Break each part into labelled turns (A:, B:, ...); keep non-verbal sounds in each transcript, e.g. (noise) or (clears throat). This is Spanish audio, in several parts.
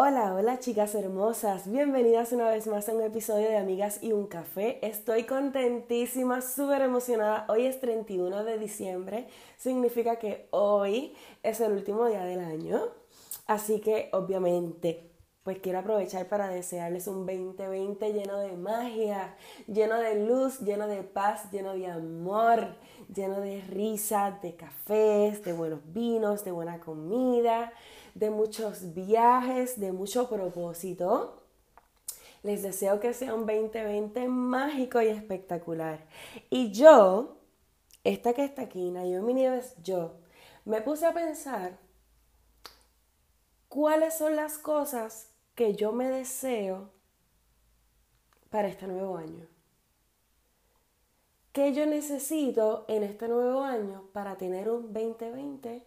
A: Hola, hola chicas hermosas, bienvenidas una vez más a un episodio de Amigas y un Café. Estoy contentísima, súper emocionada. Hoy es 31 de diciembre, significa que hoy es el último día del año. Así que obviamente, pues quiero aprovechar para desearles un 2020 lleno de magia, lleno de luz, lleno de paz, lleno de amor, lleno de risa, de cafés, de buenos vinos, de buena comida de muchos viajes, de mucho propósito. Les deseo que sea un 2020 mágico y espectacular. Y yo, esta que está aquí, Naomi Nieves, yo, me puse a pensar cuáles son las cosas que yo me deseo para este nuevo año. ¿Qué yo necesito en este nuevo año para tener un 2020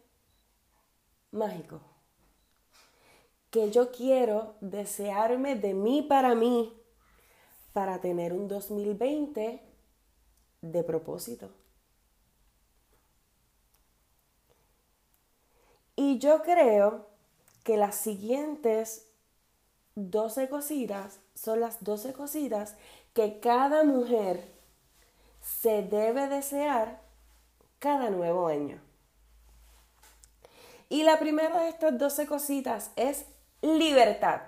A: mágico? Que yo quiero desearme de mí para mí para tener un 2020 de propósito. Y yo creo que las siguientes 12 cositas son las 12 cositas que cada mujer se debe desear cada nuevo año. Y la primera de estas 12 cositas es libertad.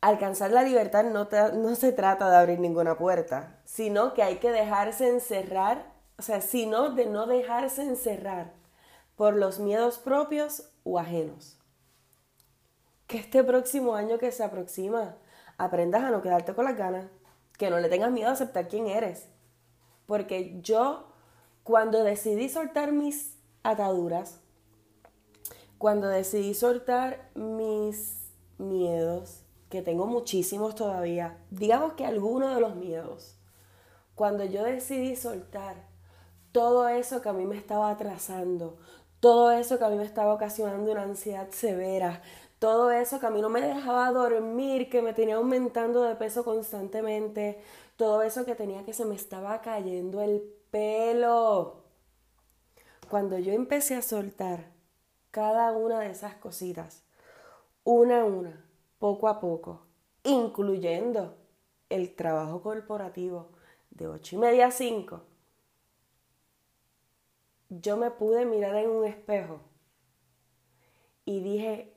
A: Alcanzar la libertad no, no, se trata de abrir ninguna puerta, sino que hay que dejarse encerrar, o sea, sino de no dejarse encerrar por los miedos propios o ajenos. Que este próximo año que se aproxima aprendas a no quedarte con las ganas, que no le tengas miedo a aceptar quién eres. Porque yo, cuando decidí soltar mis ataduras, cuando decidí soltar mis miedos, que tengo muchísimos todavía, digamos que algunos de los miedos, cuando yo decidí soltar todo eso que a mí me estaba atrasando, todo eso que a mí me estaba ocasionando una ansiedad severa, todo eso que a mí no me dejaba dormir, que me tenía aumentando de peso constantemente, todo eso que tenía que se me estaba cayendo el pelo. Cuando yo empecé a soltar cada una de esas cositas, una a una, poco a poco, incluyendo el trabajo corporativo de ocho y media a 5, yo me pude mirar en un espejo y dije,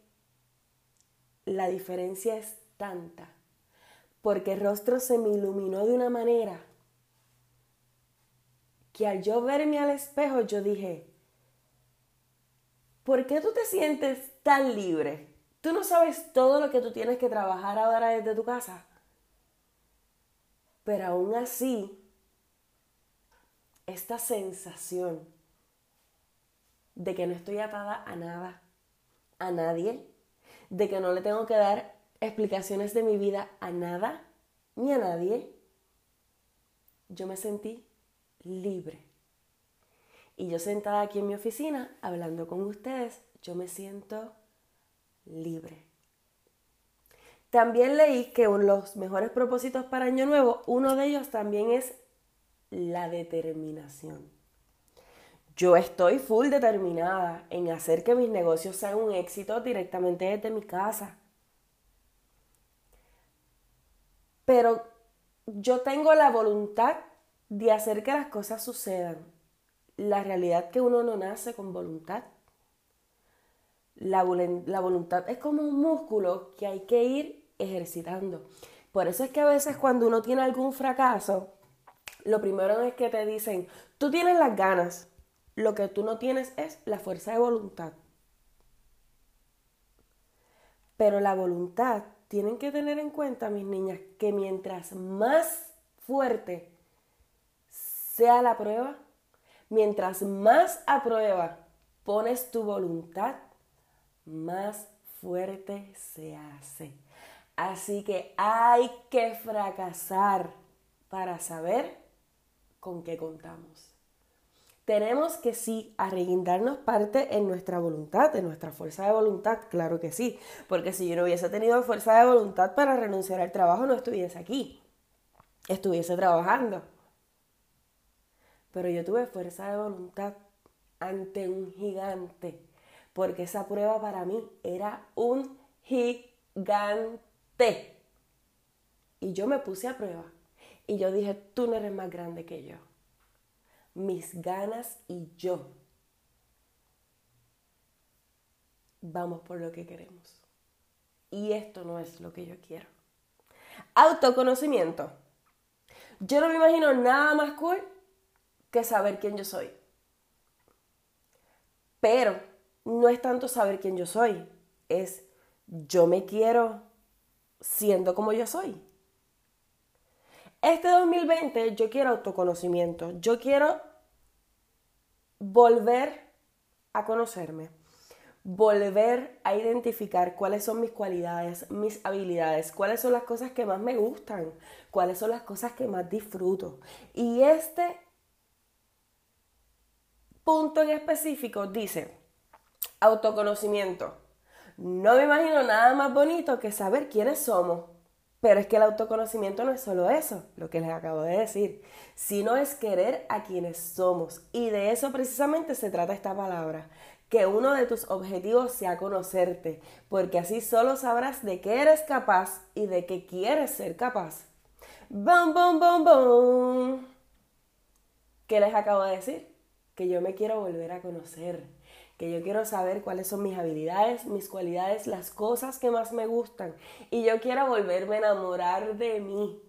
A: la diferencia es tanta, porque el rostro se me iluminó de una manera que al yo verme al espejo yo dije, ¿por qué tú te sientes tan libre? ¿Tú no sabes todo lo que tú tienes que trabajar ahora desde tu casa? Pero aún así, esta sensación de que no estoy atada a nada, a nadie, de que no le tengo que dar explicaciones de mi vida a nada ni a nadie, yo me sentí libre. Y yo sentada aquí en mi oficina hablando con ustedes, yo me siento libre. También leí que los mejores propósitos para Año Nuevo, uno de ellos también es la determinación. Yo estoy full determinada en hacer que mis negocios sean un éxito directamente desde mi casa. Pero yo tengo la voluntad de hacer que las cosas sucedan la realidad que uno no nace con voluntad. La, la, voluntad es como un músculo que hay que ir ejercitando. Por eso es que a veces cuando uno tiene algún fracaso, lo primero es que te dicen, tú tienes las ganas, lo que tú no tienes es la fuerza de voluntad. Pero la voluntad, tienen que tener en cuenta, mis niñas, que mientras más fuerte sea la prueba, Mientras más a prueba pones tu voluntad, más fuerte se hace. Así que hay que fracasar para saber con qué contamos. Tenemos que sí arreguindarnos parte en nuestra voluntad, en nuestra fuerza de voluntad, claro que sí, porque si yo no hubiese tenido fuerza de voluntad para renunciar al trabajo no estuviese aquí, estuviese trabajando. Pero yo tuve fuerza de voluntad ante un gigante, porque esa prueba para mí era un gigante. Y yo me puse a prueba. Y yo dije, tú no eres más grande que yo. Mis ganas y yo. Vamos por lo que queremos. Y esto no es lo que yo quiero. Autoconocimiento. Yo no me imagino nada más cool que saber quién yo soy. Pero no es tanto saber quién yo soy, es yo me quiero siendo como yo soy. Este 2020 yo quiero autoconocimiento, yo quiero volver a conocerme, volver a identificar cuáles son mis cualidades, mis habilidades, cuáles son las cosas que más me gustan, cuáles son las cosas que más disfruto. Y este punto en específico dice, autoconocimiento. No me imagino nada más bonito que saber quiénes somos. Pero es que el autoconocimiento no es solo eso, lo que les acabo de decir, sino es querer a quienes somos. Y de eso precisamente se trata esta palabra, que uno de tus objetivos sea conocerte, porque así solo sabrás de qué eres capaz y de qué quieres ser capaz. ¡Bum, bum, bum, bum! ¿Qué les acabo de decir? Que yo me quiero volver a conocer, que yo quiero saber cuáles son mis habilidades, mis cualidades, las cosas que más me gustan y yo quiero volverme a enamorar de mí.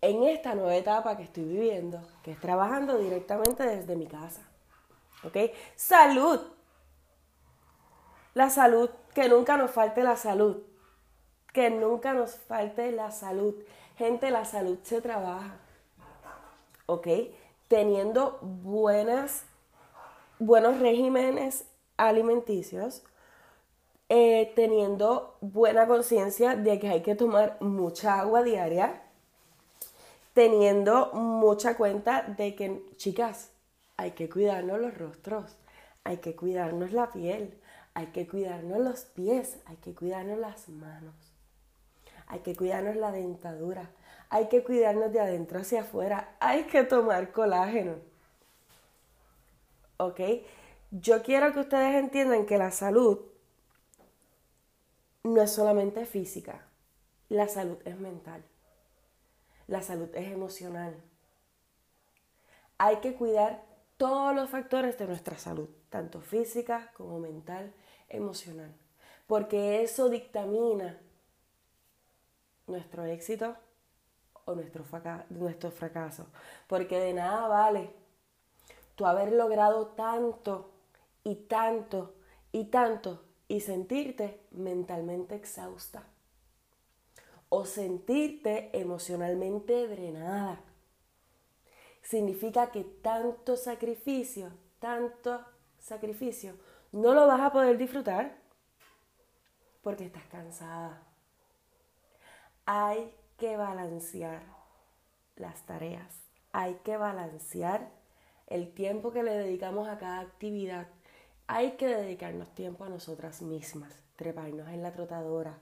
A: En esta nueva etapa que estoy viviendo, que es trabajando directamente desde mi casa. ¿Ok? Salud. La salud, que nunca nos falte la salud. Que nunca nos falte la salud. Gente, la salud se trabaja. ¿Ok? Teniendo buenas, buenos regímenes alimenticios, eh, teniendo buena conciencia de que hay que tomar mucha agua diaria, teniendo mucha cuenta de que, chicas, hay que cuidarnos los rostros, hay que cuidarnos la piel, hay que cuidarnos los pies, hay que cuidarnos las manos, hay que cuidarnos la dentadura, hay que cuidarnos de adentro hacia afuera, hay que tomar colágeno. ¿Ok? Yo quiero que ustedes entiendan que la salud no es solamente física, la salud es mental, la salud es emocional. Hay que cuidar todos los factores de nuestra salud, tanto física como mental, emocional, porque eso dictamina nuestro éxito, o nuestro, fracaso. Porque de nada vale tú haber logrado tanto y tanto y tanto y sentirte mentalmente exhausta o sentirte emocionalmente drenada. Significa que tanto sacrificio, tanto sacrificio, no lo vas a poder disfrutar porque estás cansada. Hay que balancear las tareas, hay que balancear el tiempo que le dedicamos a cada actividad. Hay que dedicarnos tiempo a nosotras mismas, treparnos en la trotadora,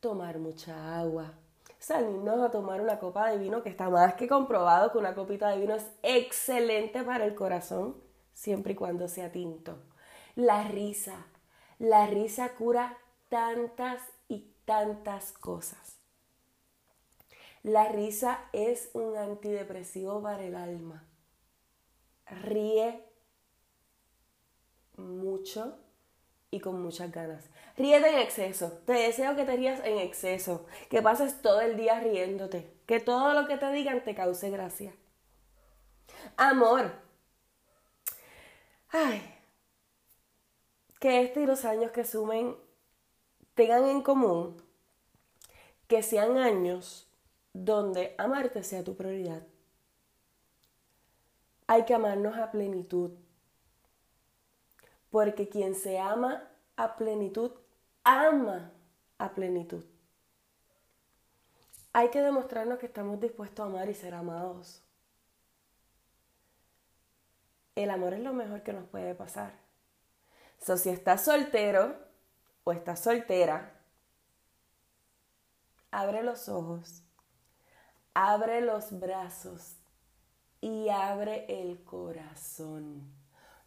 A: tomar mucha agua, salirnos a tomar una copa de vino que está más que comprobado que una copita de vino es excelente para el corazón, siempre y cuando sea tinto. La risa, la risa cura tantas y tantas cosas. La risa es un antidepresivo para el alma. Ríe mucho y con muchas ganas. Ríete en exceso. Te deseo que te rías en exceso. Que pases todo el día riéndote. Que todo lo que te digan te cause gracia. Amor. Ay. Que este y los años que sumen tengan en común que sean años donde amarte sea tu prioridad. Hay que amarnos a plenitud, porque quien se ama a plenitud, ama a plenitud. Hay que demostrarnos que estamos dispuestos a amar y ser amados. El amor es lo mejor que nos puede pasar. So, si estás soltero o estás soltera, abre los ojos Abre los brazos y abre el corazón.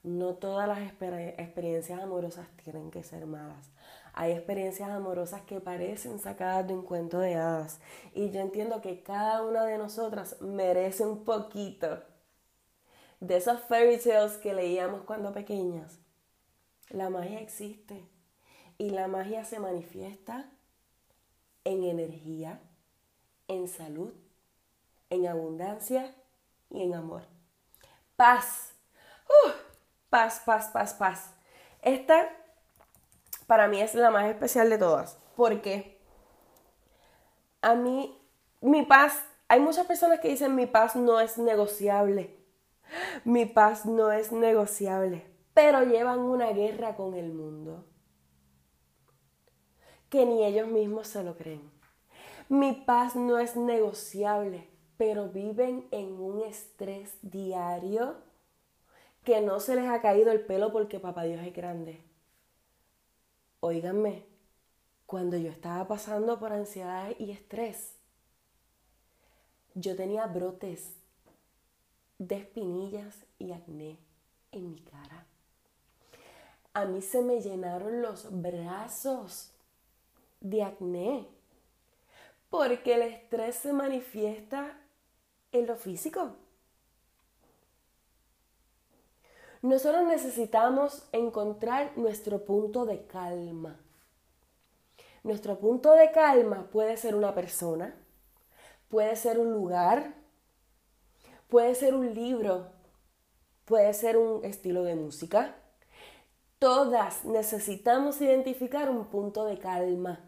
A: No todas las experiencias amorosas tienen que ser malas. Hay experiencias amorosas que parecen sacadas de un cuento de hadas. Y yo entiendo que cada una de nosotras merece un poquito de esos fairy tales que leíamos cuando pequeñas. La magia existe y la magia se manifiesta en energía, en salud, en abundancia y en amor. Paz. Uh, paz, paz, paz, paz. Esta para mí es la más especial de todas. Porque a mí, mi paz, hay muchas personas que dicen mi paz no es negociable. Mi paz no es negociable. Pero llevan una guerra con el mundo que ni ellos mismos se lo creen. Mi paz no es negociable, pero viven en un estrés diario que no se les ha caído el pelo porque papá Dios es grande. Óiganme, cuando yo estaba pasando por ansiedad y estrés, yo tenía brotes de espinillas y acné en mi cara. A mí se me llenaron los brazos de acné porque el estrés se manifiesta en lo físico. Nosotros necesitamos encontrar nuestro punto de calma. Nuestro punto de calma puede ser una persona, puede ser un lugar, puede ser un libro, puede ser un estilo de música. Todas necesitamos identificar un punto de calma.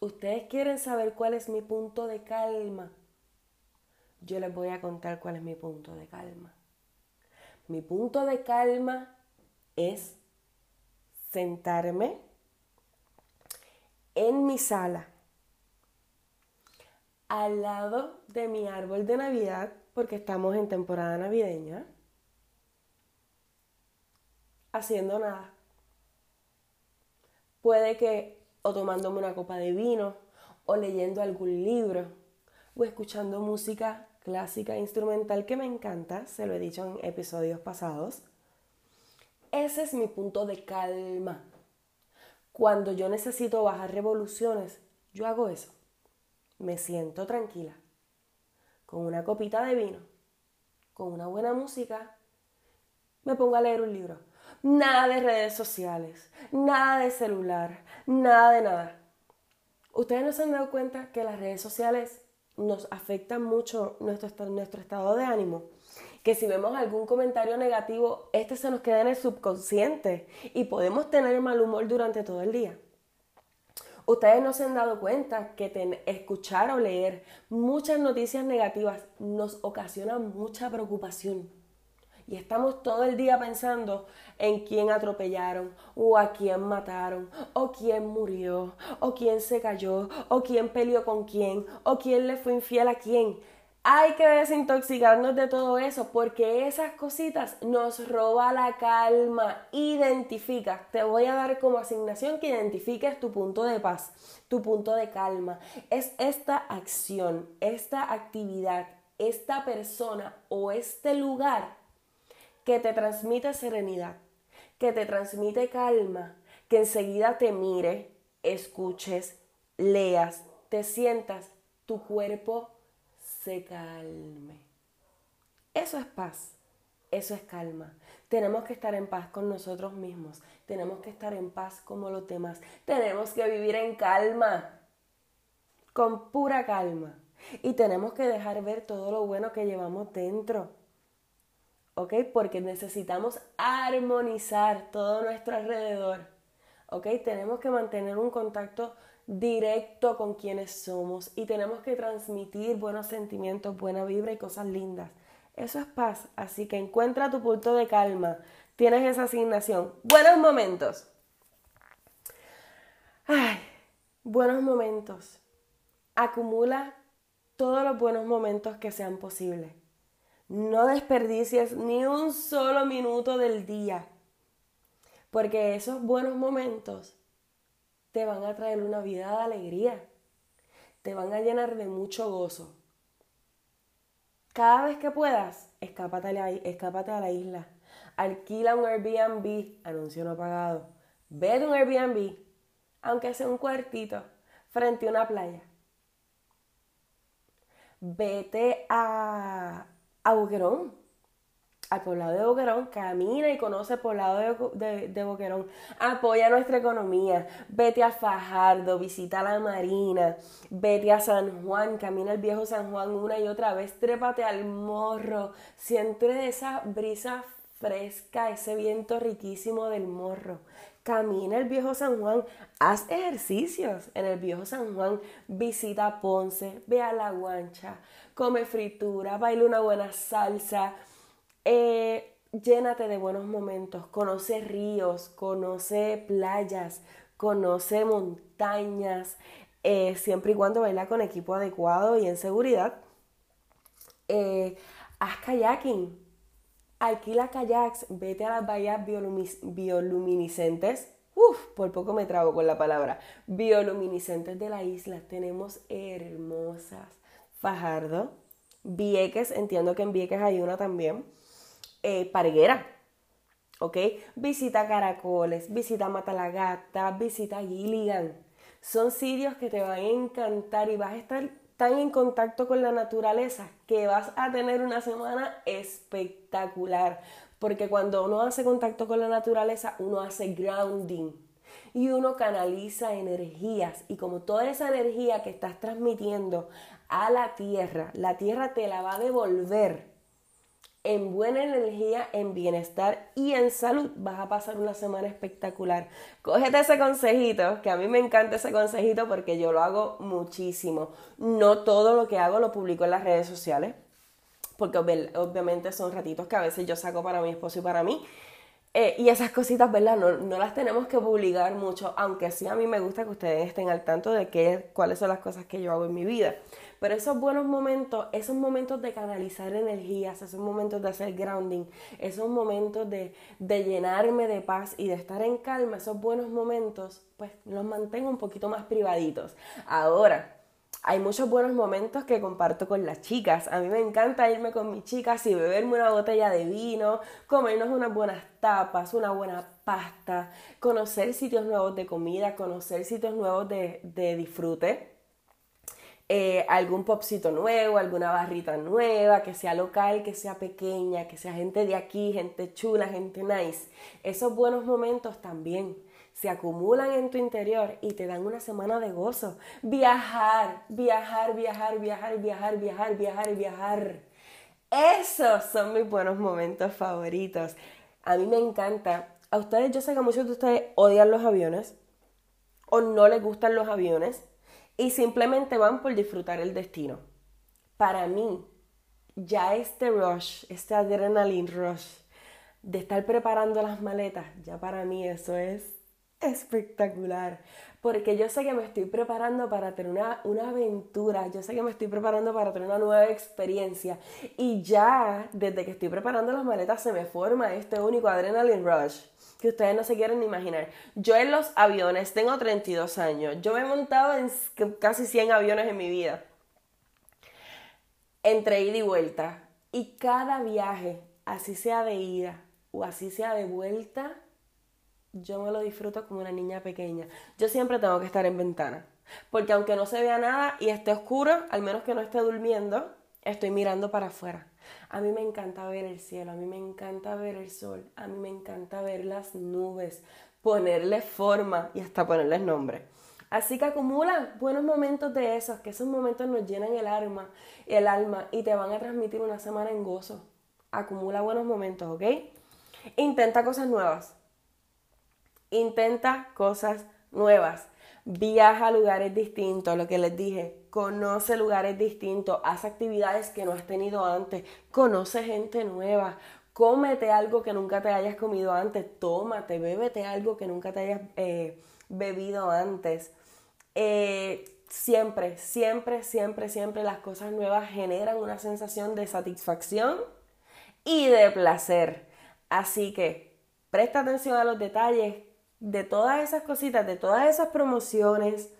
A: ¿Ustedes quieren saber cuál es mi punto de calma? Yo les voy a contar cuál es mi punto de calma. Mi punto de calma es sentarme en mi sala al lado de mi árbol de Navidad, porque estamos en temporada navideña, haciendo nada. Puede que o tomándome una copa de vino, o leyendo algún libro, o escuchando música clásica instrumental que me encanta, se lo he dicho en episodios pasados. Ese es mi punto de calma. Cuando yo necesito bajar revoluciones, yo hago eso. Me siento tranquila, con una copita de vino, con una buena música, me pongo a leer un libro. Nada de redes sociales, nada de celular, nada de nada. Ustedes no se han dado cuenta que las redes sociales nos afecta mucho nuestro, nuestro estado de ánimo. Que si vemos algún comentario negativo, este se nos queda en el subconsciente y podemos tener mal humor durante todo el día. Ustedes no se han dado cuenta que escuchar o leer muchas noticias negativas nos ocasiona mucha preocupación. Y estamos todo el día pensando en quién atropellaron, o a quién mataron, o quién murió, o quién se cayó, o quién peleó con quién, o quién le fue infiel a quién. Hay que desintoxicarnos de todo eso porque esas cositas nos roba la calma. Identifica, te voy a dar como asignación que identifiques tu punto de paz, tu punto de calma. Es esta acción, esta actividad, esta persona o este lugar que te transmite serenidad, que te transmite calma, que enseguida te mire, escuches, leas, te sientas, tu cuerpo se calme. Eso es paz, eso es calma. Tenemos que estar en paz con nosotros mismos, tenemos que estar en paz como los demás, tenemos que vivir en calma, con pura calma. Y tenemos que dejar ver todo lo bueno que llevamos dentro. ¿Ok? Porque necesitamos armonizar todo nuestro alrededor, ¿ok? Tenemos que mantener un contacto directo con quienes somos y tenemos que transmitir buenos sentimientos, buena vibra y cosas lindas. Eso es paz, así que encuentra tu punto de calma. Tienes esa asignación. Buenos momentos. Ay, buenos momentos. Acumula todos los buenos momentos que sean posibles. No desperdicies ni un solo minuto del día, porque esos buenos momentos te van a traer una vida de alegría, te van a llenar de mucho gozo. Cada vez que puedas, escápate a la, isla. Alquila un Airbnb, anuncio no pagado. Ve a un Airbnb, aunque sea un cuartito, frente a una playa. Vete a, a Boquerón, al poblado de Boquerón, camina y conoce el poblado de, de, Boquerón, apoya nuestra economía, vete a Fajardo, visita la Marina, vete a San Juan, camina el viejo San Juan una y otra vez, trépate al morro, siente esa brisa fresca, ese viento riquísimo del morro. Camina el viejo San Juan, haz ejercicios en el viejo San Juan, visita Ponce, ve a la guancha, come fritura, baila una buena salsa, eh, llénate de buenos momentos, conoce ríos, conoce playas, conoce montañas, eh, siempre y cuando baila con equipo adecuado y en seguridad. Eh, haz kayaking, alquila kayaks, vete a las bahías bioluminiscentes. Uf, por poco me trago con la palabra. Bioluminiscentes de la isla. Tenemos hermosas. Fajardo, Vieques, entiendo que en Vieques hay una también. Eh, Parguera, ¿ok? Visita Caracoles, visita Matalagata, visita Gilligan. Son sitios que te van a encantar y vas a estar tan en contacto con la naturaleza que vas a tener una semana espectacular. Porque cuando uno hace contacto con la naturaleza, uno hace grounding y uno canaliza energías. Y como toda esa energía que estás transmitiendo a la tierra, la tierra te la va a devolver en buena energía, en bienestar y en salud. Vas a pasar una semana espectacular. Cógete ese consejito, que a mí me encanta ese consejito porque yo lo hago muchísimo. No todo lo que hago lo publico en las redes sociales, porque obviamente son ratitos que a veces yo saco para mi esposo y para mí. Eh, y esas cositas, ¿verdad? No, no, las tenemos que publicar mucho, aunque sí a mí me gusta que ustedes estén al tanto de qué, cuáles son las cosas que yo hago en mi vida. Pero esos buenos momentos, esos momentos de canalizar energías, esos momentos de hacer grounding, esos momentos de, de llenarme de paz y de estar en calma, esos buenos momentos, pues los mantengo un poquito más privaditos. Ahora, hay muchos buenos momentos que comparto con las chicas. A mí me encanta irme con mis chicas y beberme una botella de vino, comernos unas buenas tapas, una buena pasta, conocer sitios nuevos de comida, conocer sitios nuevos de, de disfrute. Eh, algún popcito nuevo, alguna barrita nueva, que sea local, que sea pequeña, que sea gente de aquí, gente chula, gente nice. Esos buenos momentos también se acumulan en tu interior y te dan una semana de gozo. Viajar, viajar, viajar, viajar, viajar, viajar, viajar, viajar. Esos son mis buenos momentos favoritos. A mí me encanta. A ustedes, yo sé que muchos de ustedes odian los aviones o no les gustan los aviones y simplemente van por disfrutar el destino. Para mí, ya este rush, este adrenaline rush de estar preparando las maletas, ya para mí eso es espectacular. Porque yo sé que me estoy preparando para tener una, una, aventura, yo sé que me estoy preparando para tener una nueva experiencia. Y ya desde que estoy preparando las maletas se me forma este único adrenaline rush que ustedes no se quieren ni imaginar. Yo en los aviones tengo 32 años. Yo me he montado en casi 100 aviones en mi vida. Entre ida y vuelta. Y cada viaje, así sea de ida o así sea de vuelta, yo me lo disfruto como una niña pequeña. Yo siempre tengo que estar en ventana. Porque aunque no se vea nada y esté oscuro, al menos que no esté durmiendo, estoy mirando para afuera. A mí me encanta ver el cielo, a mí me encanta ver el sol, a mí me encanta ver las nubes, ponerle forma y hasta ponerles nombre. Así que acumula buenos momentos de esos, que esos momentos nos llenan el alma, el alma y te van a transmitir una semana en gozo. Acumula buenos momentos, ¿ok? Intenta cosas nuevas. Intenta cosas nuevas. Viaja a lugares distintos, lo que les dije, conoce lugares distintos, haz actividades que no has tenido antes, conoce gente nueva, cómete algo que nunca te hayas comido antes, tómate, bébete algo que nunca te hayas eh, bebido antes. Eh, siempre, siempre, siempre, siempre las cosas nuevas generan una sensación de satisfacción y de placer. Así que presta atención a los detalles, de todas esas cositas, de todas esas promociones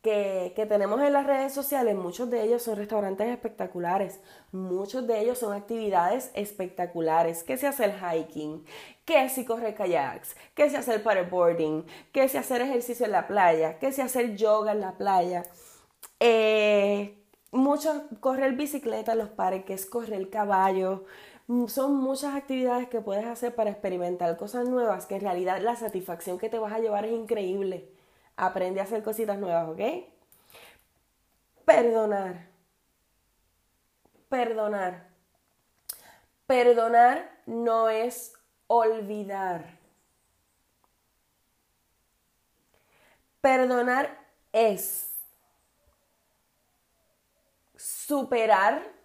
A: que, tenemos en las redes sociales, muchos de ellos son restaurantes espectaculares, muchos de ellos son actividades espectaculares, que se hace el hiking, que si corre kayaks, que se hace el paddleboarding, que se hacer ejercicio en la playa, que se hacer yoga en la playa, eh, muchos correr bicicleta en los parques, correr caballo, son muchas actividades que puedes hacer para experimentar cosas nuevas que en realidad la satisfacción que te vas a llevar es increíble. Aprende a hacer cositas nuevas, ¿ok? Perdonar. Perdonar. Perdonar no es olvidar. Perdonar es superar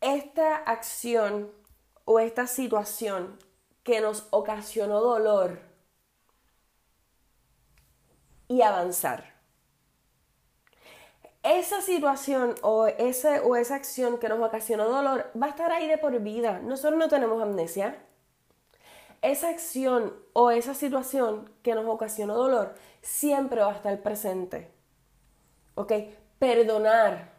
A: esta acción o esta situación que nos ocasionó dolor y avanzar. Esa situación o, ese, o esa acción que nos ocasionó dolor va a estar ahí de por vida. Nosotros no tenemos amnesia. Esa acción o esa situación que nos ocasionó dolor siempre va a estar presente. ¿Ok? Perdonar.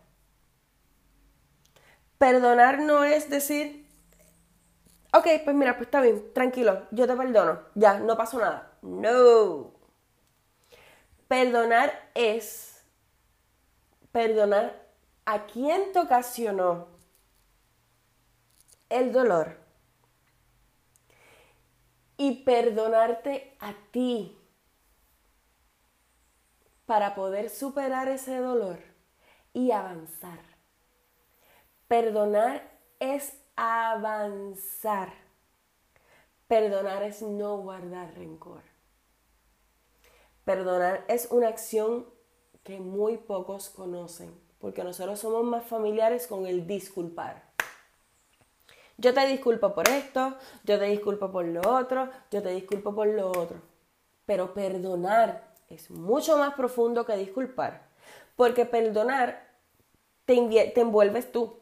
A: Perdonar no es decir, ok, pues mira, pues está bien, tranquilo, yo te perdono, ya, no pasó nada. No. Perdonar es perdonar a quien te ocasionó el dolor y perdonarte a ti para poder superar ese dolor y avanzar. Perdonar es avanzar. Perdonar es no guardar rencor. Perdonar es una acción que muy pocos conocen, porque nosotros somos más familiares con el disculpar. Yo te disculpo por esto, yo te disculpo por lo otro, yo te disculpo por lo otro. Pero perdonar es mucho más profundo que disculpar, porque perdonar te, envuelves tú.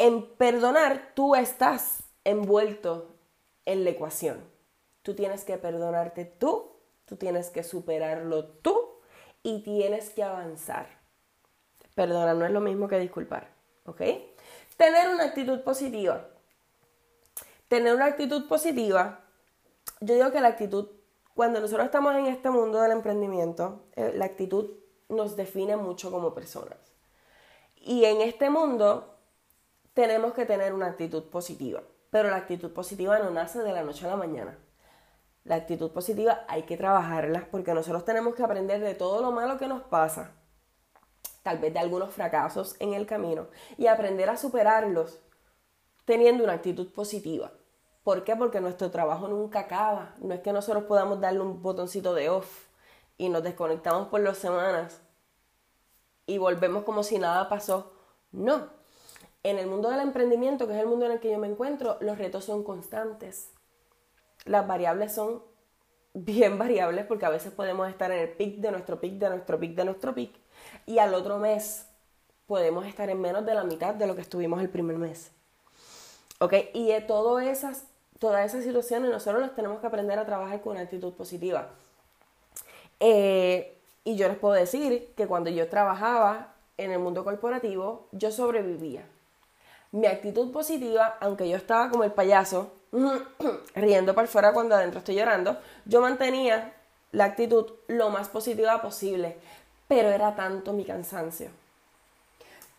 A: En perdonar tú estás envuelto en la ecuación. Tú tienes que perdonarte tú Tú tienes que superarlo tú y tienes que avanzar. Perdona, no es lo mismo que disculpar, ¿ok? Tener una actitud positiva. Tener una actitud positiva, yo digo que la actitud, cuando nosotros estamos en este mundo del emprendimiento, eh, la actitud nos define mucho como personas. Y en este mundo tenemos que tener una actitud positiva, pero la actitud positiva no nace de la noche a la mañana. La actitud positiva hay que trabajarla porque nosotros tenemos que aprender de todo lo malo que nos pasa, tal vez de algunos fracasos en el camino, y aprender a superarlos teniendo una actitud positiva. ¿Por qué? Porque nuestro trabajo nunca acaba. No es que nosotros podamos darle un botoncito de off y nos desconectamos por las semanas y volvemos como si nada pasó. No. En el mundo del emprendimiento, que es el mundo en el que yo me encuentro, los retos son constantes las variables son bien (laughs) variables porque a veces podemos estar en el pic de nuestro pic, de nuestro pic, de nuestro pic y al otro mes podemos estar en menos de la mitad de lo que estuvimos el primer mes. ¿Ok? Y de todas esas, todas esas situaciones nosotros las tenemos que aprender a trabajar con una actitud positiva. Eh, y yo les puedo decir que cuando yo trabajaba en el mundo corporativo, yo sobrevivía. Mi actitud positiva, aunque yo estaba como el payaso, (clears throat) riendo para fuera cuando adentro estoy llorando, yo mantenía la actitud lo más positiva posible, pero era tanto mi cansancio,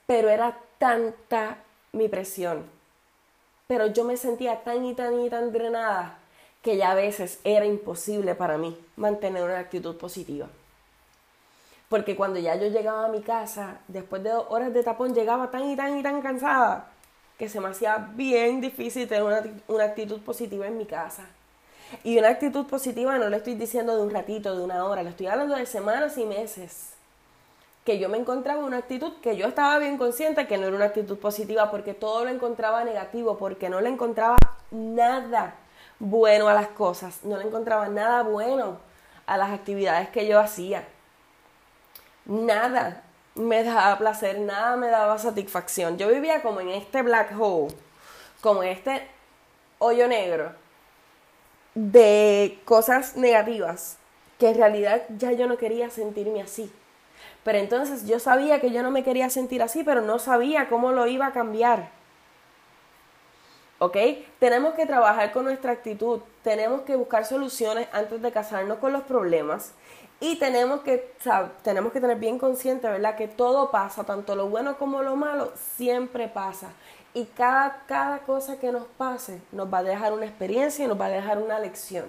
A: pero era tanta mi presión, pero yo me sentía tan y tan y tan drenada que ya a veces era imposible para mí mantener una actitud positiva. Porque cuando ya yo llegaba a mi casa, después de horas de tapón, llegaba tan y tan y tan cansada que se me hacía bien difícil tener una, actitud positiva en mi casa. Y una actitud positiva no le estoy diciendo de un ratito, de una hora, le estoy hablando de semanas y meses. Que yo me encontraba una actitud que yo estaba bien consciente que no era una actitud positiva porque todo lo encontraba negativo, porque no le encontraba nada bueno a las cosas, no le encontraba nada bueno a las actividades que yo hacía. Nada me daba placer, nada me daba satisfacción. Yo vivía como en este black hole, como en este hoyo negro de cosas negativas que en realidad ya yo no quería sentirme así. Pero entonces yo sabía que yo no me quería sentir así, pero no sabía cómo lo iba a cambiar. ¿Ok? Tenemos que trabajar con nuestra actitud, tenemos que buscar soluciones antes de casarnos con los problemas y tenemos que, que tener bien consciente, ¿verdad? Que todo pasa, tanto lo bueno como lo malo, siempre pasa. Y cada, cada cosa que nos pase nos va a dejar una experiencia y nos va a dejar una lección.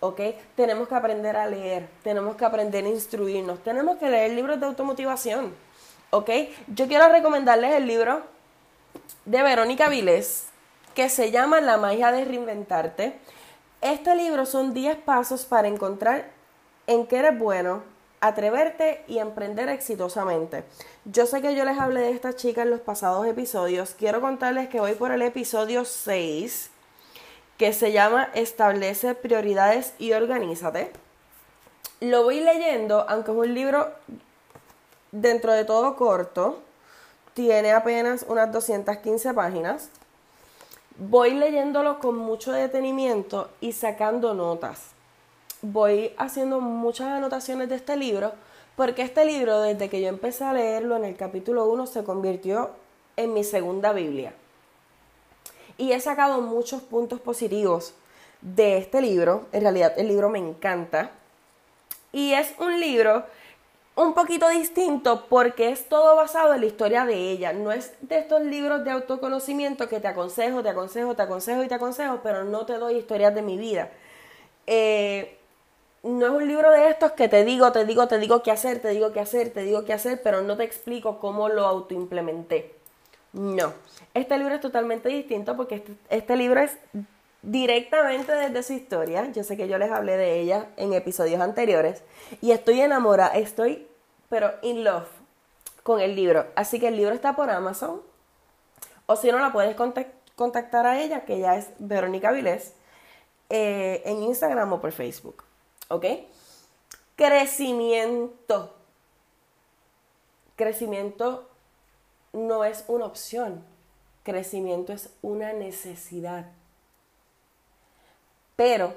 A: ¿ok? Tenemos que aprender a leer, tenemos que aprender a instruirnos, tenemos que leer libros de automotivación, ¿ok? Yo quiero recomendarles el libro de Verónica Vilés, que se llama La magia de reinventarte. Este libro son 10 pasos para encontrar en qué eres bueno, atreverte y emprender exitosamente. Yo sé que yo les hablé de esta chica en los pasados episodios. Quiero contarles que voy por el episodio 6 que se llama Establece prioridades y organízate. Lo voy leyendo, aunque es un libro dentro de todo corto, tiene apenas unas 215 páginas. Voy leyéndolo con mucho detenimiento y sacando notas. Voy haciendo muchas anotaciones de este libro porque este libro, desde que yo empecé a leerlo en el capítulo 1, se convirtió en mi segunda Biblia y he sacado muchos puntos positivos de este libro. En realidad el libro me encanta. Y es un libro un poquito distinto porque es todo basado en la historia de ella. No es de estos libros de autoconocimiento que te aconsejo, te aconsejo, te aconsejo y te aconsejo, pero no te doy historias de mi vida. Eh, no es un libro de estos que te digo, te digo, te digo qué hacer, te digo qué hacer, te digo qué hacer, pero no te explico cómo lo autoimplementé. No, este libro es totalmente distinto porque este, este, libro es directamente desde su historia. Yo sé que yo les hablé de ella en episodios anteriores y estoy enamorada, estoy pero in love con el libro. Así que el libro está por Amazon o si no la puedes contactar a ella, que ella es Verónica Vilés, eh, en Instagram o por Facebook. ¿Ok? Crecimiento. Crecimiento no es una opción, crecimiento es una necesidad. Pero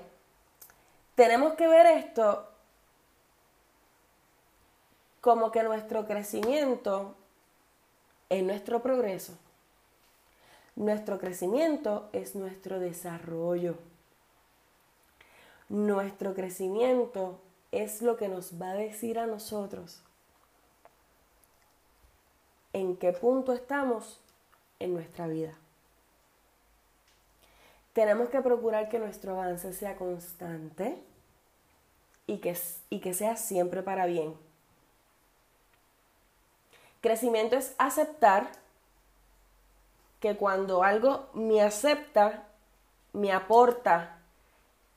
A: tenemos que ver esto como que nuestro crecimiento es nuestro progreso. Nuestro crecimiento es nuestro desarrollo. Nuestro crecimiento es lo que nos va a decir a nosotros en qué punto estamos en nuestra vida. Tenemos que procurar que nuestro avance sea constante y que, y que sea siempre para bien. Crecimiento es aceptar que cuando algo me acepta, me aporta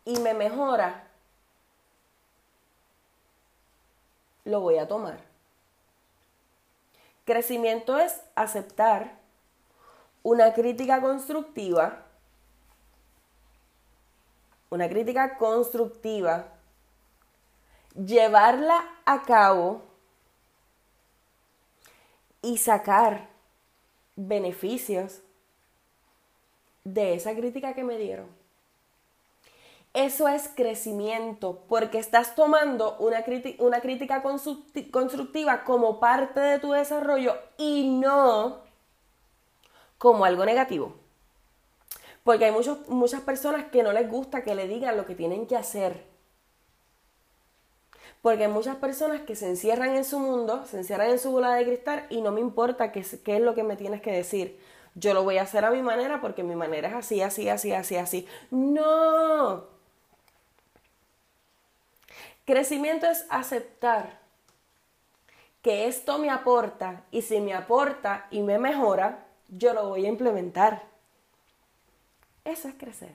A: y me mejora, lo voy a tomar. Crecimiento es aceptar una crítica constructiva, una crítica constructiva, llevarla a cabo y sacar beneficios de esa crítica que me dieron. Eso es crecimiento, porque estás tomando una, una crítica constructiva como parte de tu desarrollo y no como algo negativo. Porque hay muchos, muchas personas que no les gusta que le digan lo que tienen que hacer. Porque hay muchas personas que se encierran en su mundo, se encierran en su bola de cristal y no me importa qué, qué es lo que me tienes que decir. Yo lo voy a hacer a mi manera porque mi manera es así, así, así, así, así. No, Crecimiento es aceptar que esto me aporta y si me aporta y me mejora, yo lo voy a implementar. Eso es crecer.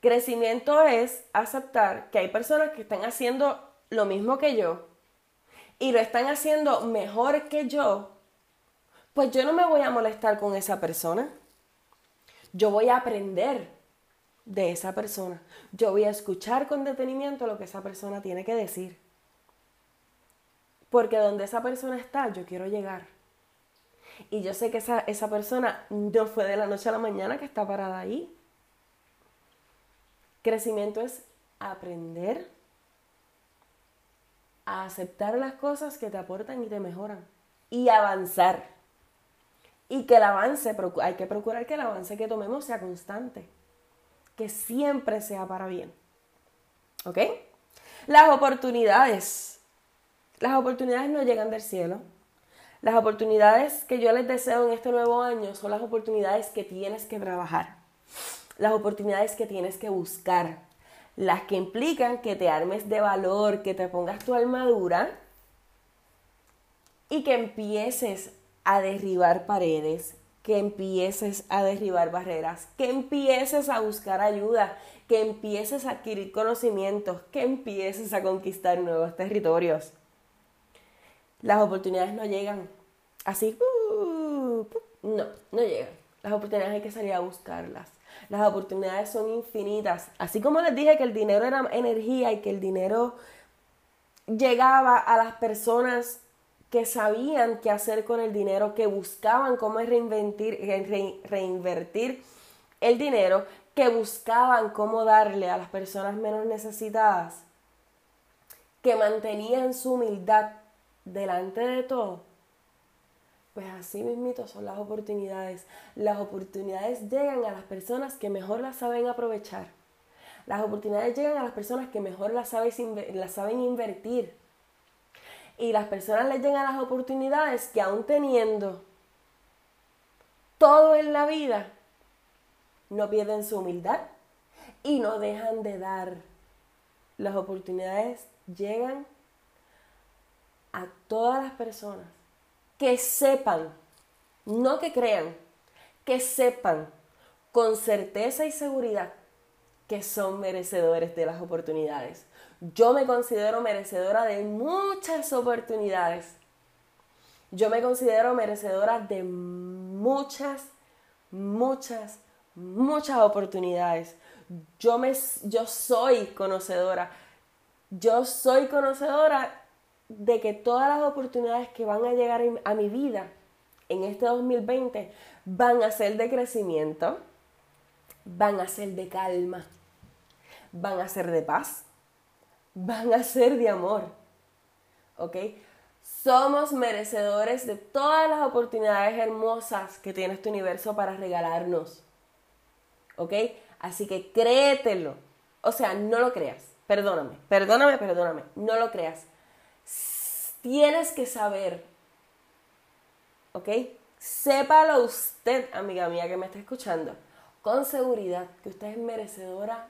A: Crecimiento es aceptar que hay personas que están haciendo lo mismo que yo y lo están haciendo mejor que yo, pues yo no me voy a molestar con esa persona. Yo voy a aprender de esa persona. Yo voy a escuchar con detenimiento lo que esa persona tiene que decir. Porque donde esa persona está, yo quiero llegar. Y yo sé que esa, esa persona no fue de la noche a la mañana que está parada ahí. Crecimiento es aprender a aceptar las cosas que te aportan y te mejoran y avanzar. Y que el avance, hay que procurar que el avance que tomemos sea constante, que siempre sea para bien. ¿Ok? Las oportunidades. Las oportunidades no llegan del cielo. Las oportunidades que yo les deseo en este nuevo año son las oportunidades que tienes que trabajar, las oportunidades que tienes que buscar, las que implican que te armes de valor, que te pongas tu armadura y que empieces a derribar paredes, que empieces a derribar barreras, que empieces a buscar ayuda, que empieces a adquirir conocimientos, que empieces a conquistar nuevos territorios. Las oportunidades no llegan así, uh, no, no llegan. Las oportunidades hay que salir a buscarlas. Las oportunidades son infinitas. Así como les dije que el dinero era energía y que el dinero llegaba a las personas que sabían qué hacer con el dinero, que buscaban cómo reinvertir, reinvertir el dinero, que buscaban cómo darle a las personas menos necesitadas, que mantenían su humildad delante de todo, pues así mismito son las oportunidades. Las oportunidades llegan a las personas que mejor las saben aprovechar. Las oportunidades llegan a las personas que mejor las, las saben invertir. Y las personas les llegan las oportunidades que aún teniendo todo en la vida, no pierden su humildad y no dejan de dar. Las oportunidades llegan a todas las personas que sepan, no que crean, que sepan con certeza y seguridad que son merecedores de las oportunidades. Yo me considero merecedora de muchas oportunidades. Yo me considero merecedora de muchas, muchas, muchas oportunidades. Yo, me, yo soy conocedora. Yo soy conocedora de que todas las oportunidades que van a llegar a mi vida en este 2020 van a ser de crecimiento, van a ser de calma, van a ser de paz, van a ser de amor. ¿Ok? Somos merecedores de todas las oportunidades hermosas que tiene este universo para regalarnos. ¿Ok? Así que créetelo. O sea, no lo creas. Perdóname, perdóname, perdóname. No lo creas. Tienes que saber, ¿ok? Sépalo usted, amiga mía que me está escuchando, con seguridad que usted es merecedora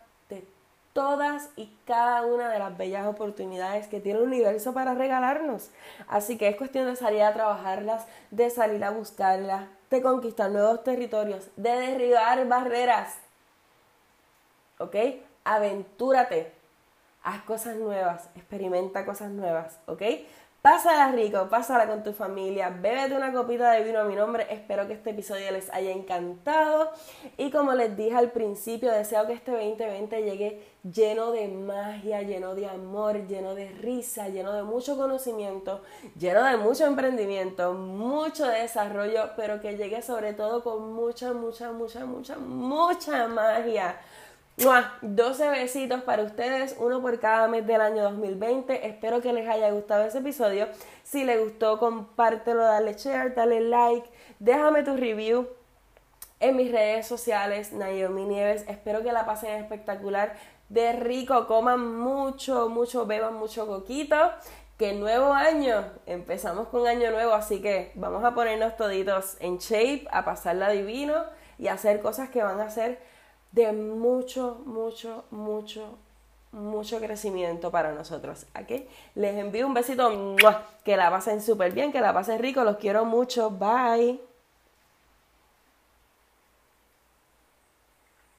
A: todas y cada una de las bellas oportunidades que tiene el universo para regalarnos. Así que es cuestión de salir a trabajarlas, de salir a buscarlas, de conquistar nuevos territorios, de derribar barreras. ¿Ok? Aventúrate, haz cosas nuevas, experimenta cosas nuevas, ¿ok? Pásala rico, pásala con tu familia, bébete una copita de vino a mi nombre. Espero que este episodio les haya encantado. Y como les dije al principio, deseo que este 2020 llegue lleno de magia, lleno de amor, lleno de risa, lleno de mucho conocimiento, lleno de mucho emprendimiento, mucho desarrollo, pero que llegue sobre todo con mucha, mucha, mucha, mucha, mucha magia 12 besitos para ustedes, uno por cada mes del año 2020. Espero que les haya gustado ese episodio. Si les gustó, compártelo, dale share, dale like, déjame tu review en mis redes sociales, Naomi Nieves. Espero que la pasen espectacular, de rico, coman mucho, mucho, beban mucho coquito. Que nuevo año, empezamos con año nuevo, así que vamos a ponernos toditos en shape, a pasarla divino y a hacer cosas que van a ser de mucho, mucho, mucho, mucho crecimiento para nosotros. ¿ok? Les envío un besito, que la pasen súper bien, que la pasen rico, los quiero mucho, bye.